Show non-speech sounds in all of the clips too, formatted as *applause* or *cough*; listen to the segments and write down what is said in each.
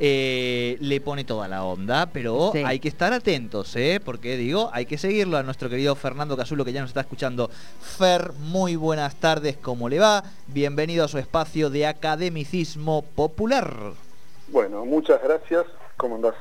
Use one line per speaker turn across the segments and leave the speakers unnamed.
eh, le pone toda la onda, pero hay que estar atentos, ¿eh? porque digo, hay que seguirlo a nuestro querido Fernando Casulo que ya nos está escuchando. Fer, muy buenas tardes, ¿cómo le va? Bienvenido a su espacio de academicismo popular.
Bueno, muchas gracias. ¿Cómo andás,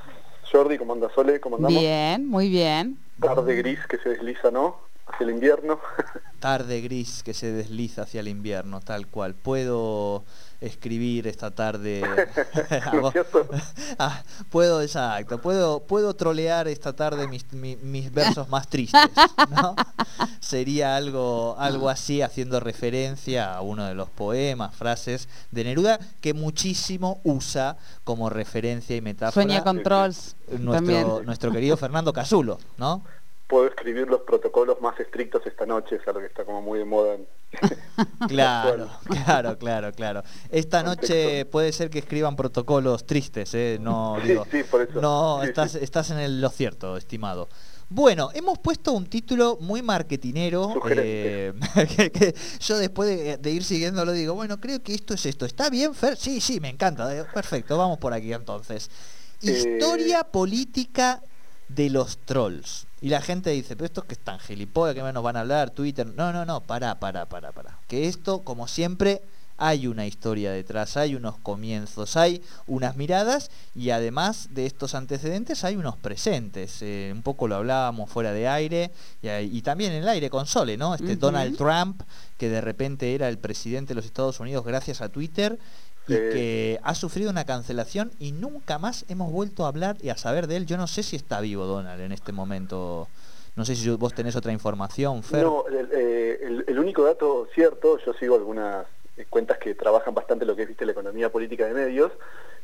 Jordi? ¿Cómo andás, Sole? ¿Cómo andamos?
Bien, muy bien.
Tarde gris que se desliza, ¿no? Hacia el invierno. *laughs*
Tarde gris que se desliza hacia el invierno, tal cual. Puedo escribir esta tarde. *laughs* *laughs* ah, puedo, exacto, puedo, puedo trolear esta tarde mis, mis, versos más tristes, ¿no? *laughs* Sería algo, algo así haciendo referencia a uno de los poemas, frases de Neruda que muchísimo usa como referencia y metáfora.
Sueña Controls.
Nuestro, nuestro querido Fernando Casulo, ¿no?
Puedo escribir los protocolos más estrictos esta noche, es algo que está como muy de moda. *laughs*
claro, *laughs* claro, claro, claro. Esta noche puede ser que escriban protocolos tristes, ¿eh? No, digo,
sí, por eso.
No, estás, estás en lo cierto, estimado. Bueno, hemos puesto un título muy marketinero, eh, *laughs* que, yo después de, ir siguiéndolo digo, bueno, creo que esto es esto. ¿Está bien, Fer? Sí, sí, me encanta. Eh, perfecto, vamos por aquí entonces. Eh, Historia política de los trolls. Y la gente dice, pero estos que están gilipollas, que menos van a hablar, Twitter. No, no, no, para, para, para, para. Que esto, como siempre, hay una historia detrás, hay unos comienzos, hay unas miradas y además de estos antecedentes hay unos presentes. Eh, un poco lo hablábamos fuera de aire y, también en el aire con Sole, ¿no? Este Donald Trump, que de repente era el presidente de los Estados Unidos gracias a Twitter y que ha sufrido una cancelación y nunca más hemos vuelto a hablar y a saber de él. Yo no sé si está vivo Donald en este momento. No sé si vos tenés otra información, Fer.
No, eh, el, único dato cierto, yo sigo algunas cuentas que trabajan bastante lo que es ¿viste, la economía política de medios,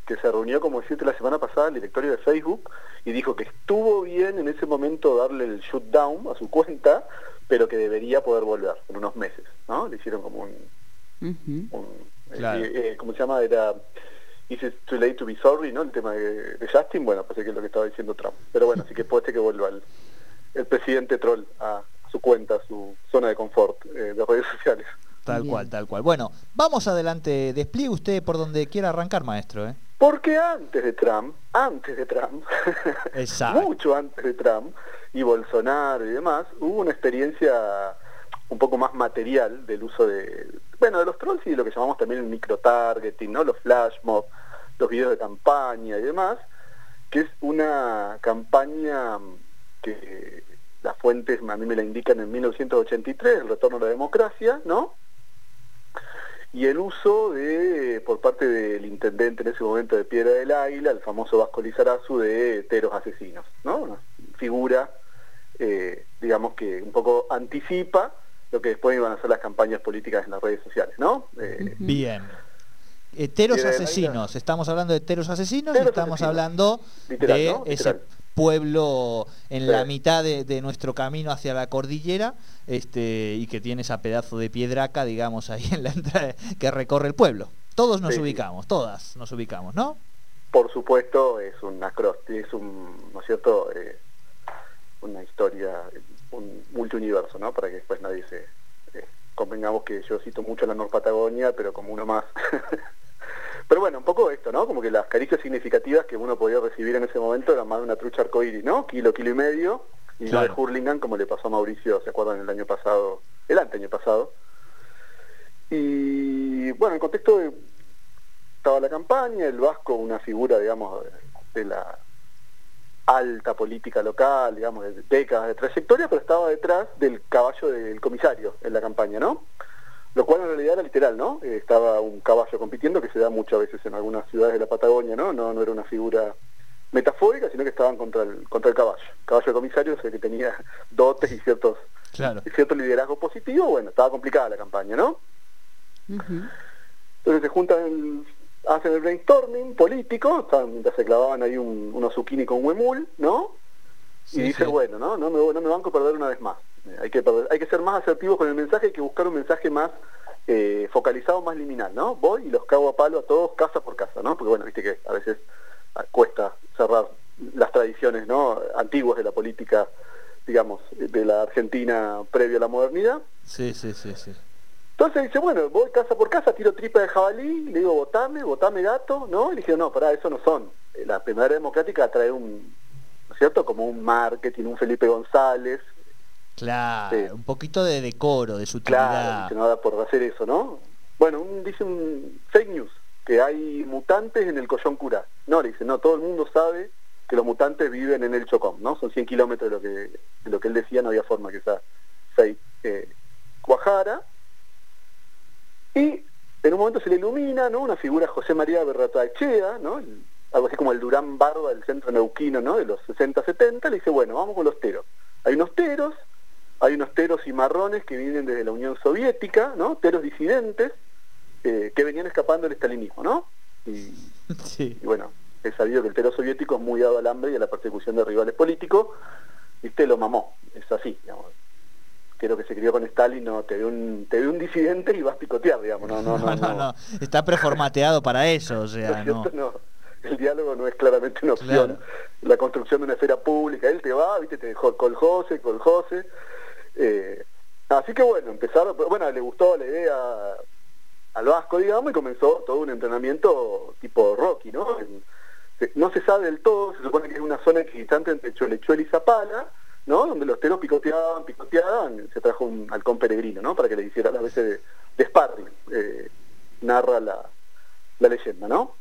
que se reunió, como decirte, la semana pasada el directorio de Facebook y dijo que estuvo bien en ese momento darle el shutdown a su cuenta, pero que debería poder volver en unos meses, ¿no? Le hicieron como un eh, eh, ¿Cómo se llama? Era Is it too late to be sorry, ¿no? El tema de, Justin, bueno, parece que es lo que estaba diciendo Trump. Pero bueno, así que puede ser que vuelva el, presidente troll a, su cuenta, a su zona de confort eh, de redes sociales.
Tal cual, tal cual. Bueno, vamos adelante. Despliegue usted por donde quiera arrancar, maestro. ¿eh?
Porque antes de Trump, antes de Trump, *laughs* mucho antes de Trump y Bolsonaro y demás, hubo una experiencia un poco más material del uso de, bueno, de los trolls y de lo que llamamos también el micro-targeting, ¿no? Los flash mob, los videos de campaña y demás, que es una campaña que las fuentes a mí me la indican en 1983, el retorno a la democracia, ¿no? Y el uso de, por parte del intendente en ese momento de Piedra del Águila, el famoso Vasco Lizarazu, de teros asesinos, ¿no? Una figura, eh, digamos que un poco anticipa lo que después iban a ser las campañas políticas en las redes sociales, ¿no?
Eh, Bien. Heteros asesinos, estamos hablando de heteros asesinos y estamos hablando de ese pueblo en la mitad de, nuestro camino hacia la cordillera este, y que tiene esa pedazo de piedraca, digamos, ahí en la entrada que recorre el pueblo. Todos nos ubicamos, todas nos ubicamos, ¿no?
Por supuesto, es un acróstico, es un, ¿no es cierto?, eh, una historia un multiuniverso, ¿no? Para que después nadie se... Eh, convengamos que yo cito mucho la Nor Patagonia, pero como uno más. *laughs* pero bueno, un poco esto, ¿no? Como que las caricias significativas que uno podía recibir en ese momento eran más de una trucha arcoíris, ¿no? Kilo, kilo y medio, y no de Hurlingham como le pasó a Mauricio, ¿se acuerdan? El año pasado, el año pasado. Y bueno, en contexto de... Estaba la campaña, el Vasco, una figura, digamos, de la alta política local, digamos, de décadas de trayectoria, pero estaba detrás del caballo del comisario en la campaña, ¿no? Lo cual en realidad era literal, ¿no? Eh, estaba un caballo compitiendo, que se da muchas veces en algunas ciudades de la Patagonia, ¿no? No, no era una figura metafórica, sino que estaban contra el, contra el caballo. El caballo de comisario, o sea, que tenía *laughs* dotes y ciertos y cierto liderazgo positivo, bueno, estaba complicada la campaña, ¿no? Entonces se juntan hacen el brainstorming político, mientras se clavaban ahí un, unos zucchini con huemul, ¿no? y dice, bueno, ¿no? No me, no me banco perder una vez más. Eh, hay, que hay que ser más asertivos con el mensaje, hay que buscar un mensaje más eh, focalizado, más liminal, ¿no? Voy y los cago a palo a todos casa por casa, ¿no? Porque bueno, viste que a veces ah, cuesta cerrar las tradiciones, ¿no? Antiguas de la política, digamos, de la Argentina previa a la modernidad.
Sí, sí, sí, sí.
Entonces dice, bueno, voy casa por casa, tiro tripa de jabalí, le digo, votame, votame gato, ¿no? Y le dije, no, para eso no son. La primera democrática trae un, ¿no es cierto? Como un marketing, un Felipe González.
Claro, un poquito de decoro, de sutilidad.
Claro, nada por hacer eso, ¿no? Bueno, dice un fake news, que hay mutantes en el Collón Cura. No, le dice, no, todo el mundo sabe que los mutantes viven en el Chocón, ¿no? Son 100 kilómetros de lo que, de lo que él decía, no había forma que esa fake eh, cuajara. Y en un momento se le ilumina, ¿no? Una figura José María Berrataechea, ¿no? algo así como el Durán Barba del centro neuquino, ¿no? De los 60-70, le dice, bueno, vamos con los teros. Hay unos teros, hay unos teros y marrones que vienen desde la Unión Soviética, ¿no? Teros disidentes, eh, que venían escapando del estalinismo, ¿no? Y, *laughs* sí. y, bueno, es sabido que el tero soviético es muy dado al hambre y a la persecución de rivales políticos, viste, lo mamó, es así, digamos creo que se crió con Stalin, no, te ve un, te ve un disidente y vas a picotear, digamos, no, no, no. *laughs* no, no.
Está preformateado para eso, o sea, no.
El diálogo no es claramente una opción. La construcción de una esfera pública, él te va, viste, te dejó con José. Eh, así que bueno, empezaron, bueno, le gustó la idea al Vasco, digamos, y comenzó todo un entrenamiento tipo Rocky, ¿no? no se sabe del todo, se supone que es una zona equidistante entre Cholechuel y Zapala, ¿no? Donde los teros picoteaban, picoteaban, se trajo un halcón peregrino, ¿no? Para que le hiciera las veces de, sparring, eh, narra la, leyenda, ¿no?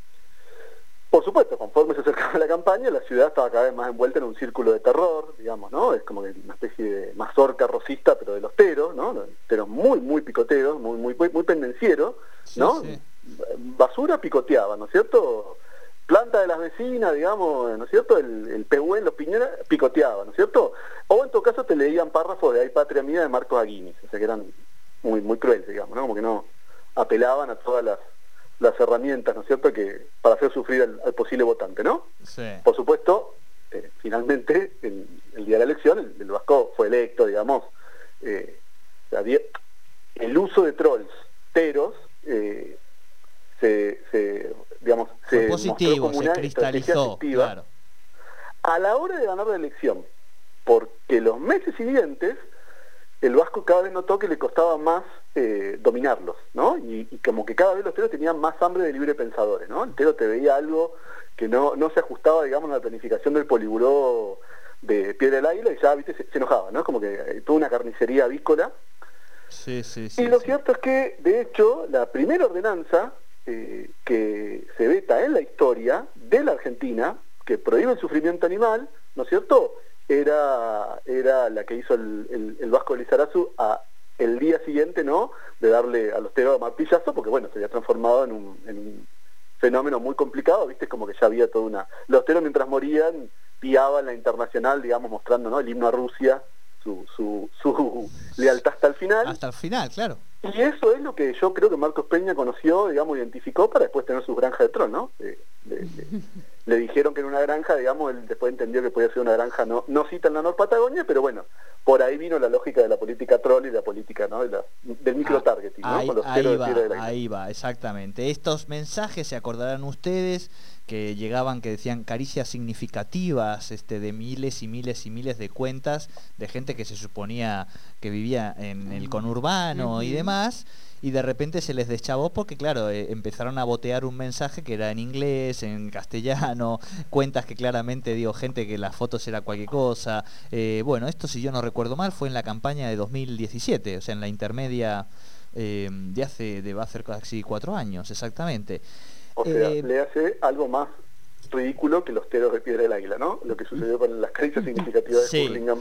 Por supuesto, conforme se acercaba la campaña, la ciudad estaba cada vez más envuelta en un círculo de terror, digamos, ¿no? Es como una especie de mazorca rosista, pero de los teros, ¿no? Teros muy, muy picoteros, muy, muy, muy, pendencieros, ¿no? Basura picoteaba, ¿no es cierto? Planta de las vecinas, digamos, ¿no es cierto? El, el en los piñones, picoteaba, ¿no es cierto? O en todo caso te leían párrafos de Hay Patria Mía de Marcos Aguinis, o sea que eran muy, muy crueles, digamos, ¿no? Como que no apelaban a todas las, las herramientas, ¿no es cierto?, que para hacer sufrir al, posible votante, ¿no? Sí. Por supuesto, eh, finalmente, el, el, día de la elección, el, Vasco fue electo, digamos, eh, el uso de trolls, teros, eh, se, se digamos,
se positivo, se cristalizó, claro.
a la hora de ganar la elección, porque los meses siguientes el Vasco cada vez notó que le costaba más eh, dominarlos, ¿no? Y, como que cada vez los teros tenían más hambre de libre pensadores, ¿no? El tero te veía algo que no, no se ajustaba, digamos, a la planificación del poliburó de Piedra del Águila y ya, viste, se, enojaba, ¿no? Como que eh, tuvo una carnicería avícola.
Sí, sí, sí.
Y lo cierto es que, de hecho, la primera ordenanza eh, que se veta en la historia de la Argentina, que prohíbe el sufrimiento animal, ¿no es cierto? Era, era la que hizo el, Vasco de Lizarazu a el día siguiente, ¿no? De darle a los teros martillazo, porque bueno, se había transformado en un, fenómeno muy complicado, ¿viste? Como que ya había toda una... Los teros mientras morían piaban la internacional, digamos, mostrando, ¿no? El himno a Rusia, su, su, su lealtad hasta el final.
Hasta el final, claro.
Y eso es lo que yo creo que Marcos Peña conoció, digamos, identificó para después tener su granja de troll, ¿no? le dijeron que era una granja, digamos, él después entendió que podía ser una granja, no, no cita en la Nor Patagonia, pero bueno, por ahí vino la lógica de la política troll y la política, ¿no? del micro-targeting, ¿no?
Ahí, ahí va, ahí va, exactamente. Estos mensajes, se acordarán ustedes, que llegaban que decían caricias significativas este de miles y miles y miles de cuentas de gente que se suponía que vivía en el conurbano y demás y de repente se les deschavó porque claro eh, empezaron a botear un mensaje que era en inglés en castellano *laughs* cuentas que claramente digo gente que las fotos era cualquier cosa. Eh, bueno esto si yo no recuerdo mal fue en la campaña de 2017 o sea en la intermedia eh, de hace de va a ser casi cuatro años exactamente
o sea, eh, le hace algo más ridículo que los teros de piedra del águila, ¿no? Lo que sucedió con las caricias significativas de Hurlingham.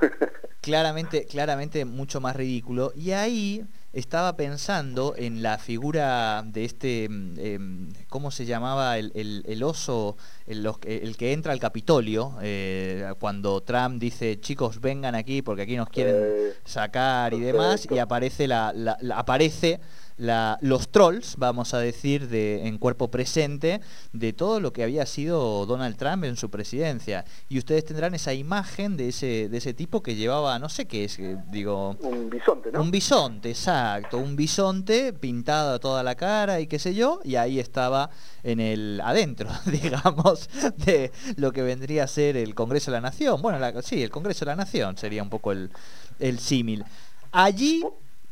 *laughs*
claramente, claramente mucho más ridículo. Y ahí estaba pensando en la figura de este, mm, em, ¿cómo se llamaba? El, oso, el, que entra al Capitolio, eh, cuando Trump dice, chicos, vengan aquí porque aquí nos quieren eh, sacar y demás, y aparece la, la aparece los trolls, vamos a decir, de, en cuerpo presente de todo lo que había sido Donald Trump en su presidencia. Y ustedes tendrán esa imagen de ese, de ese tipo que llevaba, no sé qué es, eh, digo...
Un bisonte, ¿no?
Un bisonte, exacto. Un bisonte pintado toda la cara y qué sé yo, y ahí estaba en el adentro, *laughs* digamos, de lo que vendría a ser el Congreso de la Nación. Bueno, sí, el Congreso de la Nación sería un poco el, el símil. Allí...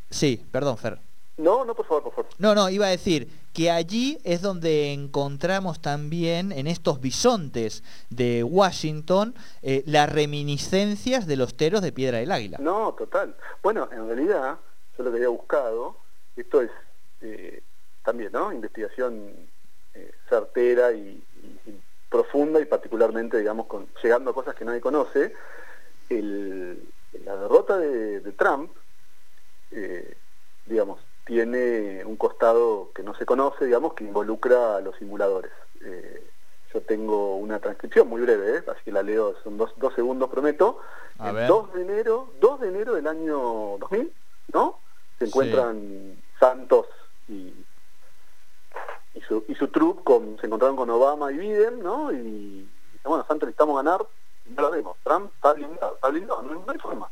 Sí, perdón, Fer.
No, no, por favor, por favor.
No, no, iba a decir que allí es donde encontramos también en estos bisontes de Washington eh, las reminiscencias de los teros de Piedra del Águila.
No, total. Bueno, en realidad, yo lo que había buscado, esto es eh, también, ¿no? Investigación eh, certera y, profunda y particularmente, digamos, con, llegando a cosas que nadie conoce. la derrota de, de Trump, digamos, tiene un costado que no se conoce, digamos, que involucra a los simuladores. Eh, yo tengo una transcripción muy breve, ¿eh? así que la leo, son dos, segundos, prometo. el 2 de enero, 2 de enero del año 2000, ¿no? Se encuentran Santos y, y su, y su troupe, con, se encontraron con Obama y Biden, ¿no? Y, bueno, Santos necesitamos ganar, no lo vemos. Trump está blindado, está blindado, no, no hay forma.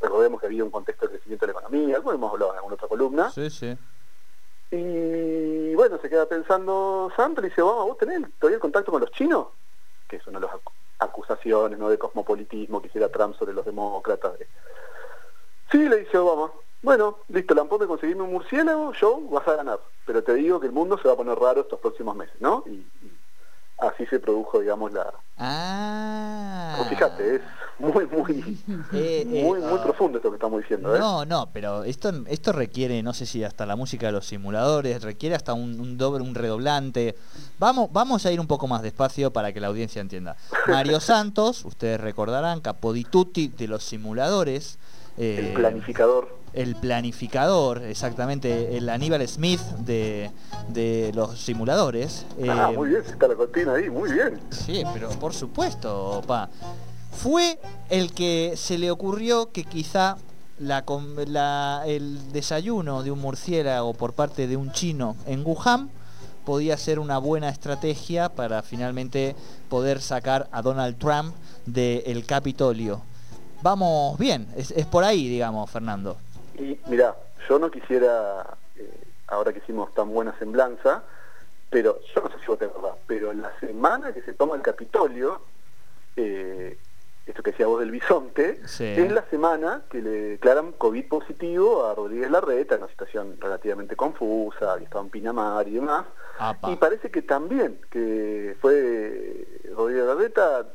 Recordemos que había un contexto de crecimiento de la economía, algo hemos hablado en alguna otra columna.
Sí, sí.
Y bueno, se queda pensando Santos y dice, vamos, ¿vos tenés todavía el contacto con los chinos? Que es una de las acusaciones ¿no? de cosmopolitismo que hiciera Trump sobre los demócratas. Sí, le dice Obama, bueno, listo, Lampón de conseguirme un murciélago, yo vas a ganar. Pero te digo que el mundo se va a poner raro estos próximos meses, ¿no? y así se produjo, digamos, la...
Ah.
fíjate, es muy, muy, *laughs* eh, eh, muy, muy profundo esto que estamos diciendo. ¿eh?
No, no, pero esto, esto requiere, no sé si hasta la música de los simuladores, requiere hasta un, doble, un redoblante. Vamos, vamos a ir un poco más despacio para que la audiencia entienda. Mario *laughs* Santos, ustedes recordarán, capodituti de los simuladores.
El planificador
el planificador, exactamente, el Aníbal Smith de, los simuladores.
Ah, muy bien, está la cortina ahí, muy bien.
Sí, pero por supuesto, pa. Fue el que se le ocurrió que quizá la, el desayuno de un murciélago por parte de un chino en Wuhan podía ser una buena estrategia para finalmente poder sacar a Donald Trump del Capitolio. Vamos bien, es por ahí, digamos, Fernando.
Y mira, yo no quisiera, eh, ahora que hicimos tan buena semblanza, pero yo no sé si vos te acordás, pero en la semana que se toma el Capitolio, eh, esto que decía vos del bisonte, es la semana que le declaran COVID positivo a Rodríguez Larreta, en una situación relativamente confusa, había estado en Pinamar y demás. Y parece que también, que fue Rodríguez Larreta,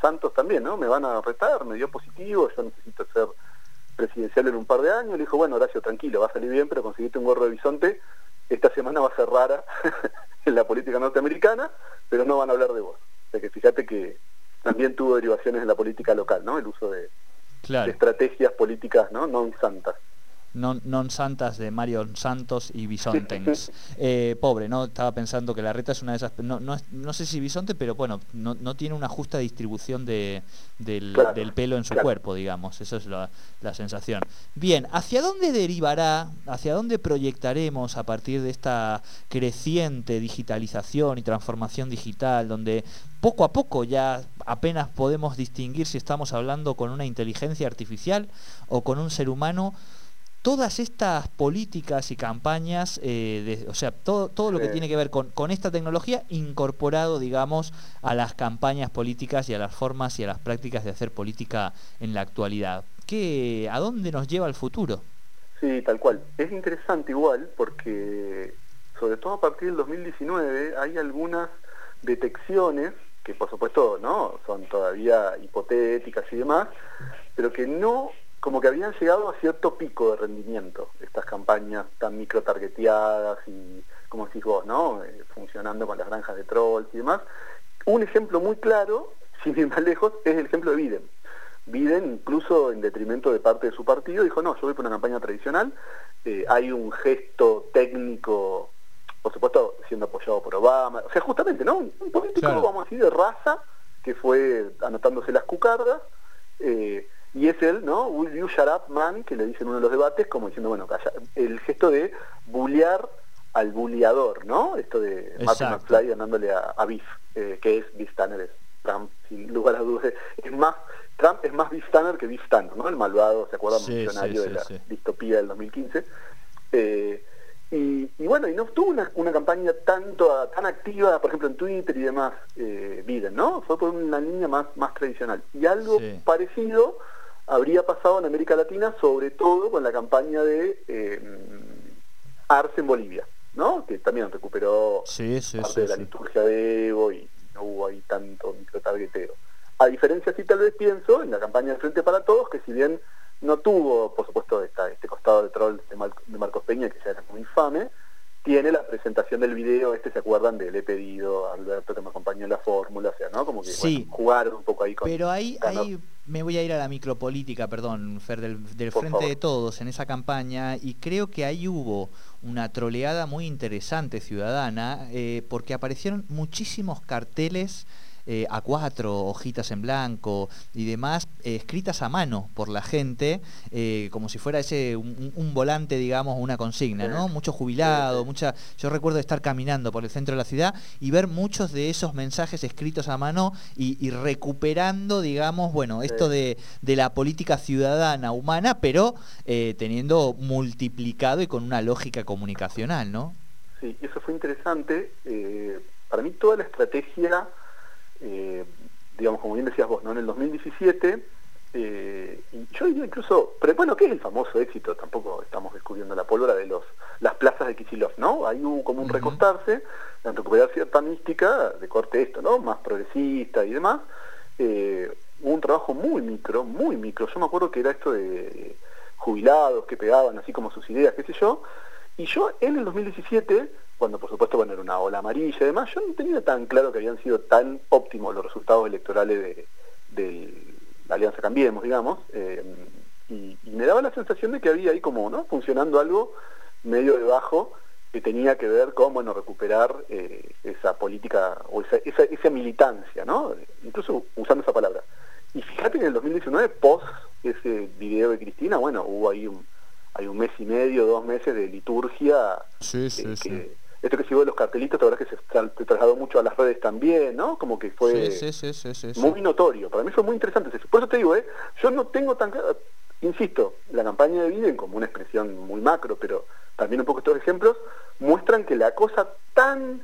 Santos también, ¿no? Me van a arrestar, me dio positivo, yo necesito ser presidencial en un par de años, le dijo, bueno, Horacio, tranquilo, va a salir bien, pero conseguiste un gorro de bisonte, esta semana va a ser rara *laughs* en la política norteamericana, pero no van a hablar de vos. O sea que fíjate que también tuvo derivaciones en la política local, ¿no? El uso de, estrategias políticas no, no santas
non, santas de Mario Santos y Bisontens. *laughs* Eh, pobre, ¿no? Estaba pensando que la reta es una de esas... No, no, sé si Bisonte, pero bueno, no, tiene una justa distribución de, del, pelo en su cuerpo, digamos. Esa es la, la, sensación. Bien, ¿hacia dónde derivará, hacia dónde proyectaremos a partir de esta creciente digitalización y transformación digital, donde poco a poco ya apenas podemos distinguir si estamos hablando con una inteligencia artificial o con un ser humano? Todas estas políticas y campañas, eh, o sea, todo, todo lo que tiene que ver con, con, esta tecnología incorporado, digamos, a las campañas políticas y a las formas y a las prácticas de hacer política en la actualidad. ¿Qué, ¿A dónde nos lleva el futuro?
Sí, tal cual. Es interesante igual porque, sobre todo a partir del 2019, hay algunas detecciones que por supuesto no son todavía hipotéticas y demás, pero que no como que habían llegado a cierto pico de rendimiento estas campañas tan micro targeteadas y como decís vos, ¿no? Eh, funcionando con las granjas de trolls y demás. Un ejemplo muy claro, *laughs* sin ir más lejos, es el ejemplo de Biden. Biden, incluso en detrimento de parte de su partido, dijo, no, yo voy por una campaña tradicional, eh, hay un gesto técnico, por supuesto, siendo apoyado por Obama, o sea, justamente, ¿no? Un político, vamos a decir, de raza, que fue anotándose las cucardas, eh, y es él, ¿no? Will you shut up, man, que le dice en uno de los debates, como diciendo, bueno, el gesto de bullear al bulleador, ¿no? Esto de Martin McFly ganándole a, Biff, eh, que es Biff Tanner, es Trump, sin lugar a dudas. Es más, Trump es más Biff Tanner que Biff Tanner, ¿no? El malvado, ¿se acuerdan? Sí, millonario de la distopía del 2015. Eh, y, bueno, y no tuvo una, campaña tanto tan activa, por ejemplo, en Twitter y demás, eh, Biden, ¿no? Fue por una línea más, más tradicional. Y algo parecido habría pasado en América Latina, sobre todo con la campaña de, eh, Arce en Bolivia, ¿no? Que también recuperó parte de la liturgia de Evo y no hubo ahí tanto microtargeteo. A diferencia, sí tal vez pienso, en la campaña de Frente para Todos, que si bien no tuvo, por supuesto, este costado de troll de, Marcos Peña, que ya era muy infame, tiene la presentación del video, este se acuerdan de Le he pedido a Alberto que me acompañe en la fórmula, o sea, ¿no? Como que
sí,
jugaron un poco ahí con...
Pero ahí, ahí me voy a ir a la micropolítica, perdón, Fer, del, Frente de Todos en esa campaña, y creo que ahí hubo una troleada muy interesante ciudadana, eh, porque aparecieron muchísimos carteles eh, a cuatro, hojitas en blanco y demás, eh, escritas a mano por la gente, eh, como si fuera ese un, volante, digamos, una consigna, ¿no? Mucho jubilado, mucha. Yo recuerdo estar caminando por el centro de la ciudad y ver muchos de esos mensajes escritos a mano y, recuperando, digamos, bueno, esto de, de, la política ciudadana humana, pero teniendo multiplicado y con una lógica comunicacional, ¿no?
Sí, eso fue interesante. para mí toda la estrategia eh, digamos, como bien decías vos, ¿no? En el 2017, eh, y yo incluso, pero bueno, ¿qué es el famoso éxito? Tampoco estamos descubriendo la pólvora de los las plazas de Kisilov, ¿no? Ahí hubo como un recostarse, recuperar cierta mística de corte esto, ¿no? Más progresista y demás. Eh, hubo un trabajo muy micro, muy micro. Yo me acuerdo que era esto de jubilados que pegaban así como sus ideas, qué sé yo. Y yo en el 2017 cuando por supuesto bueno, era una ola amarilla y demás, yo no tenía tan claro que habían sido tan óptimos los resultados electorales de, la Alianza Cambiemos, digamos, eh, y, me daba la sensación de que había ahí como, ¿no? Funcionando algo medio debajo que tenía que ver con, bueno, recuperar eh, esa política o esa, esa, militancia, ¿no? Incluso usando esa palabra. Y fíjate que en el 2019, post ese video de Cristina, bueno, hubo ahí un, hay un mes y medio, dos meses de liturgia
sí, sí, eh, sí
esto que sigo de los cartelitos, la verdad que se, trasladó mucho a las redes también, ¿no? Como que fue muy notorio. Para mí fue muy interesante. Por eso te digo, ¿eh? yo no tengo tan insisto, la campaña de Biden, como una expresión muy macro, pero también un poco estos ejemplos, muestran que la cosa tan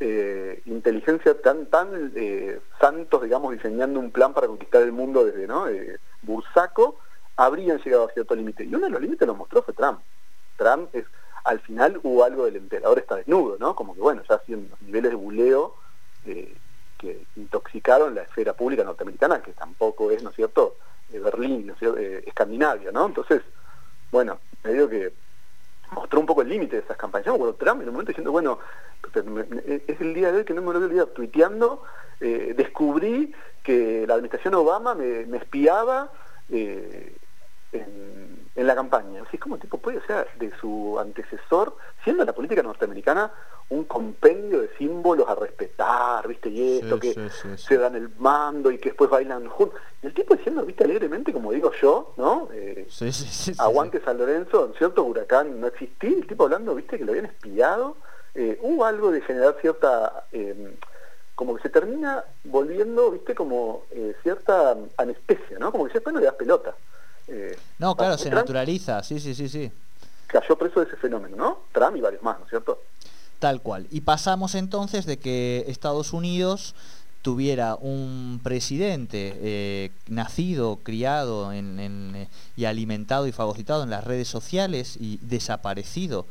eh, inteligencia, tan, tan eh, santos, digamos, diseñando un plan para conquistar el mundo desde ¿no? Eh, Bursaco, habrían llegado a cierto límite. Y uno de los límites lo mostró fue Trump. Trump es al final hubo algo del emperador está desnudo, ¿no? Como que bueno, ya hacían los niveles de buleo eh, que intoxicaron la esfera pública norteamericana, que tampoco es, ¿no es cierto?, de Berlín, ¿no es cierto? Eh, Escandinavia, ¿no? Entonces, bueno, me digo que mostró un poco el límite de esas campañas. Yo Trump en un momento diciendo, bueno, es el día de hoy que no me lo voy a olvidar, tuiteando, eh, descubrí que la administración Obama me, me espiaba en en la campaña. Así como tipo puede ser de su antecesor, siendo la política norteamericana un compendio de símbolos a respetar, ¿viste? Y esto, que se dan el mando y que después bailan juntos. Y el tipo diciendo, ¿viste? Alegremente, como digo yo, ¿no? Eh, aguante San Lorenzo, cierto huracán no existía, el tipo hablando, ¿viste? Que lo habían espiado. Eh, hubo algo de generar cierta... Em, como que se termina volviendo, viste, como eh, cierta anestesia, ¿no? Como que después no le das pelota.
Eh, no, claro, se naturaliza, sí, sí, sí, sí.
Cayó preso de ese fenómeno, ¿no? Trump y varios más, ¿no es cierto?
Tal cual. Y pasamos entonces de que Estados Unidos tuviera un presidente eh, nacido, criado en, eh, y alimentado y fagocitado en las redes sociales y desaparecido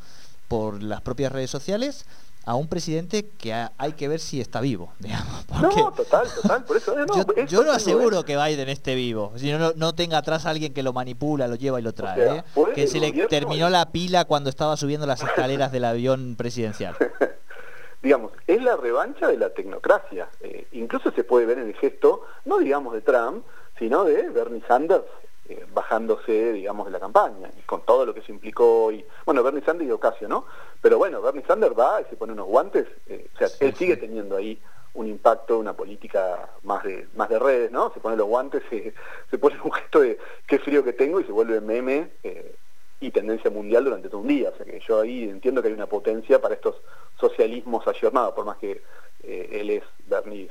por las propias redes sociales, a un presidente que hay que ver si está vivo, *laughs* digamos.
no, total, total, por eso.
No, *laughs* yo, no aseguro que Biden esté vivo, si no, no tenga atrás a alguien que lo manipula, lo lleva y lo trae. ¿eh? Que se le terminó la pila cuando estaba subiendo las escaleras del avión presidencial. *laughs*
digamos, es la revancha de la tecnocracia. Eh, incluso se puede ver en el gesto, no digamos de Trump, sino de Bernie Sanders eh, bajándose, digamos, de la campaña, con todo lo que se implicó, y bueno, Bernie Sanders y Ocasio, ¿no? Pero bueno, Bernie Sanders va y se pone unos guantes, eh, o sea, él sigue teniendo ahí un impacto, una política más de más de redes, ¿no? Se pone los guantes, se, se pone un gesto de qué frío que tengo y se vuelve meme eh, y tendencia mundial durante todo un día. O sea que yo ahí entiendo que hay una potencia para estos socialismos ayornados, por más que él es, Bernie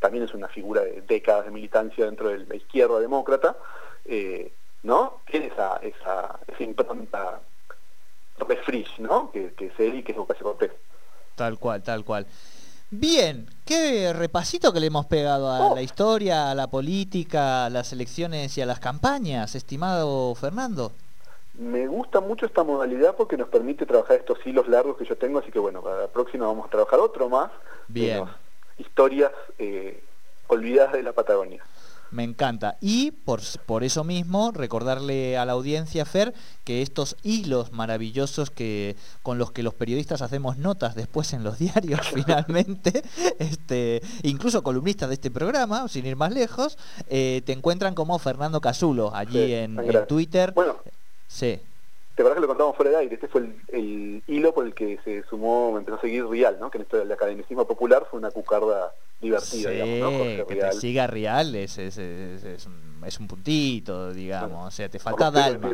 también es una figura de décadas de militancia dentro de la izquierda demócrata, eh, ¿no? Tiene esa, esa, esa impronta refresh, ¿no? Que, que es él y que es Ocasio Cortés.
Tal cual, tal cual. Bien, qué repasito que le hemos pegado a oh. la historia, a la política, a las elecciones y a las campañas, estimado Fernando.
me gusta mucho esta modalidad porque nos permite trabajar estos hilos largos que yo tengo, así que bueno, para la próxima vamos a trabajar otro más.
Bien.
historias eh, olvidadas de la Patagonia.
Me encanta. Y por, por, eso mismo, recordarle a la audiencia, Fer, que estos hilos maravillosos que con los que los periodistas hacemos notas después en los *laughs* diarios, finalmente, este, incluso columnistas de este programa, sin ir más lejos, eh, te encuentran como Fernando Casulo allí en, Twitter.
Bueno,
sí.
¿Te acuerdas que lo contamos fuera de aire? Este fue el, hilo por el que se sumó, me empezó a seguir Rial, ¿no? Que en esto del academicismo popular fue una cucarda divertida, digamos,
¿no? que te siga Real es, es, es, un, puntito, digamos. o sea, te falta Dalma.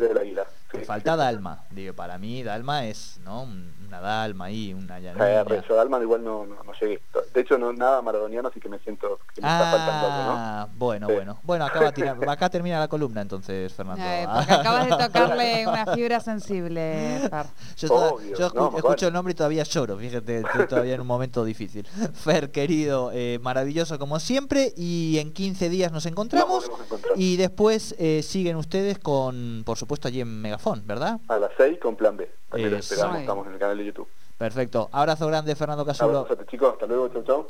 Falta Dalma. Digo, para mí Dalma es, ¿no? Una Dalma ahí, una llanura.
yo Dalma igual no, no, llegué. De hecho, no nada maradoniano, así que me siento que me está faltando algo, ¿no?
Ah, bueno, bueno. Bueno, acá, tirar, acá termina la columna entonces, Fernando.
Eh, porque acabas de *laughs* tocarle una fibra sensible, Fer.
Yo, yo escucho el nombre y todavía lloro, fíjate, estoy todavía en un momento difícil. Fer, querido, eh, maravilloso como siempre, y en 15 días nos encontramos. y después eh, siguen ustedes con, por supuesto, allí en ¿verdad?
A las 6 con Plan B. También lo esperamos, estamos en el canal de YouTube.
Perfecto. Abrazo grande, Fernando Casulo.
Abrazo, chicos. Hasta luego. Chau, chau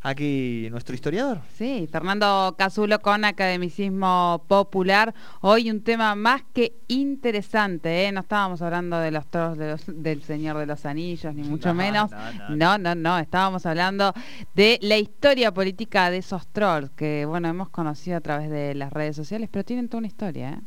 aquí nuestro historiador.
Sí, Fernando Casulo con Academicismo Popular. Hoy un tema más que interesante, ¿eh? No estábamos hablando de los trolls del Señor de los Anillos, ni mucho menos. No no, no Estábamos hablando de la historia política de esos trolls que, bueno, hemos conocido a través de las redes sociales, pero tienen toda una historia, ¿eh?